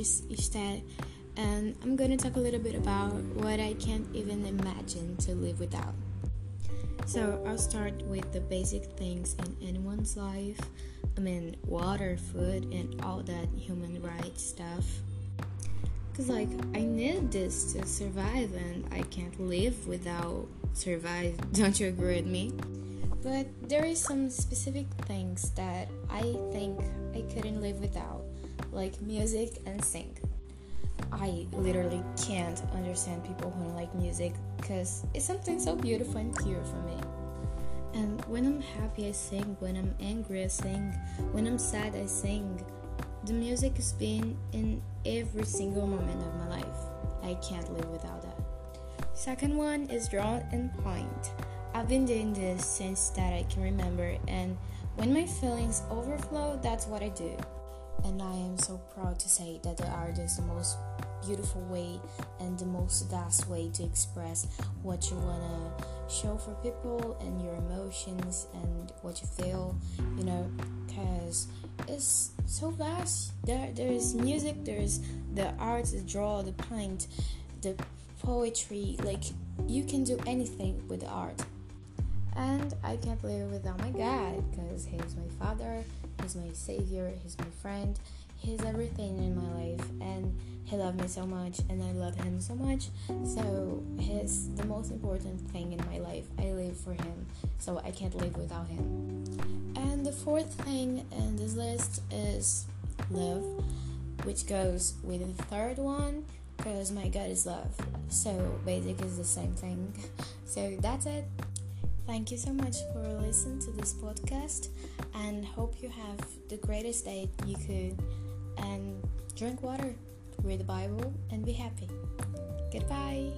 Aristad, and um, I'm gonna talk a little bit about what I can't even imagine to live without. So, I'll start with the basic things in anyone's life I mean, water, food, and all that human rights stuff. Cause, like, I need this to survive, and I can't live without survive. Don't you agree with me? But there is some specific things that I think I couldn't live without, like music and sing. I literally can't understand people who don't like music because it's something so beautiful and pure for me. And when I'm happy, I sing. When I'm angry, I sing. When I'm sad, I sing. The music has been in every single moment of my life. I can't live without that. Second one is draw and point. I've been doing this since that I can remember, and when my feelings overflow, that's what I do. And I am so proud to say that the art is the most beautiful way and the most vast way to express what you wanna show for people and your emotions and what you feel, you know, because it's so vast. There, there's music, there's the art, the draw, the paint, the poetry. Like you can do anything with art. And I can't live without my God because He's my Father, He's my Savior, He's my friend, He's everything in my life, and He loved me so much, and I love Him so much. So He's the most important thing in my life. I live for Him, so I can't live without Him. And the fourth thing in this list is love, which goes with the third one because my God is love. So basic is the same thing. So that's it. Thank you so much for listening to this podcast and hope you have the greatest day you could and drink water, read the Bible and be happy. Goodbye.